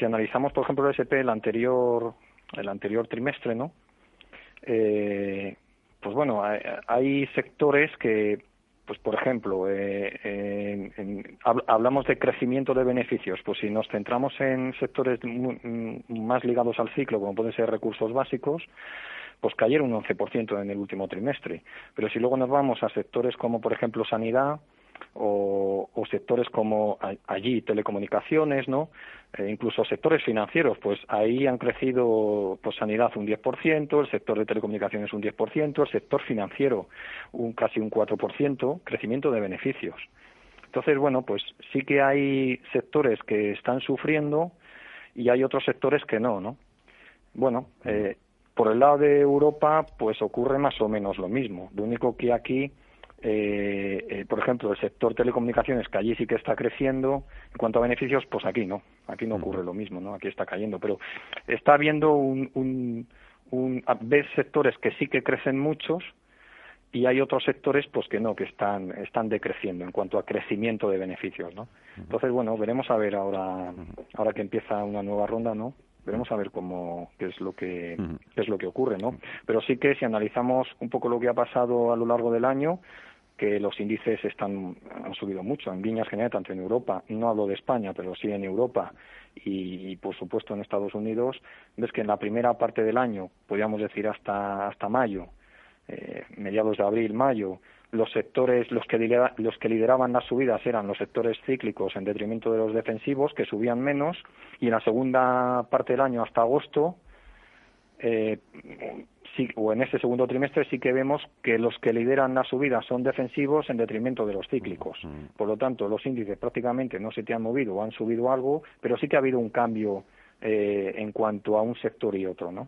si analizamos, por ejemplo, el SP el anterior, el anterior trimestre, ¿no? Eh, pues bueno, hay, sectores que, pues por ejemplo, eh, hablamos de crecimiento de beneficios. Pues si nos centramos en sectores más ligados al ciclo, como pueden ser recursos básicos, pues cayeron un 11% en el último trimestre. Pero si luego nos vamos a sectores como, por ejemplo, sanidad, o, sectores como allí telecomunicaciones, ¿no? E incluso sectores financieros, pues ahí han crecido pues sanidad un 10%, el sector de telecomunicaciones un 10%, el sector financiero un casi un 4%, crecimiento de beneficios. Entonces, bueno, pues sí que hay sectores que están sufriendo y hay otros sectores que no, ¿no? Bueno, eh, por el lado de Europa, pues ocurre más o menos lo mismo. Lo único que aquí eh, eh, por ejemplo, el sector telecomunicaciones, que allí sí que está creciendo, en cuanto a beneficios, pues aquí no, aquí no ocurre lo mismo, ¿no? Aquí está cayendo, pero está habiendo un, un, un ves sectores que sí que crecen muchos y hay otros sectores pues que no, que están, están decreciendo en cuanto a crecimiento de beneficios, ¿no? Entonces, bueno, veremos a ver ahora, ahora que empieza una nueva ronda, ¿no? veremos a ver cómo qué es lo que qué es lo que ocurre no pero sí que si analizamos un poco lo que ha pasado a lo largo del año que los índices están, han subido mucho. En líneas generales, tanto en Europa, no hablo de España, pero sí en Europa y, por supuesto en Estados Unidos, ves que en la primera parte del año, podríamos decir hasta, hasta mayo, eh, mediados de abril, mayo, los sectores, los que, los que lideraban las subidas eran los sectores cíclicos en detrimento de los defensivos, que subían menos, y en la segunda parte del año, hasta agosto, eh, sí, o en este segundo trimestre sí que vemos que los que lideran la subida son defensivos en detrimento de los cíclicos. Por lo tanto, los índices prácticamente no se te han movido o han subido algo, pero sí que ha habido un cambio eh, en cuanto a un sector y otro, ¿no?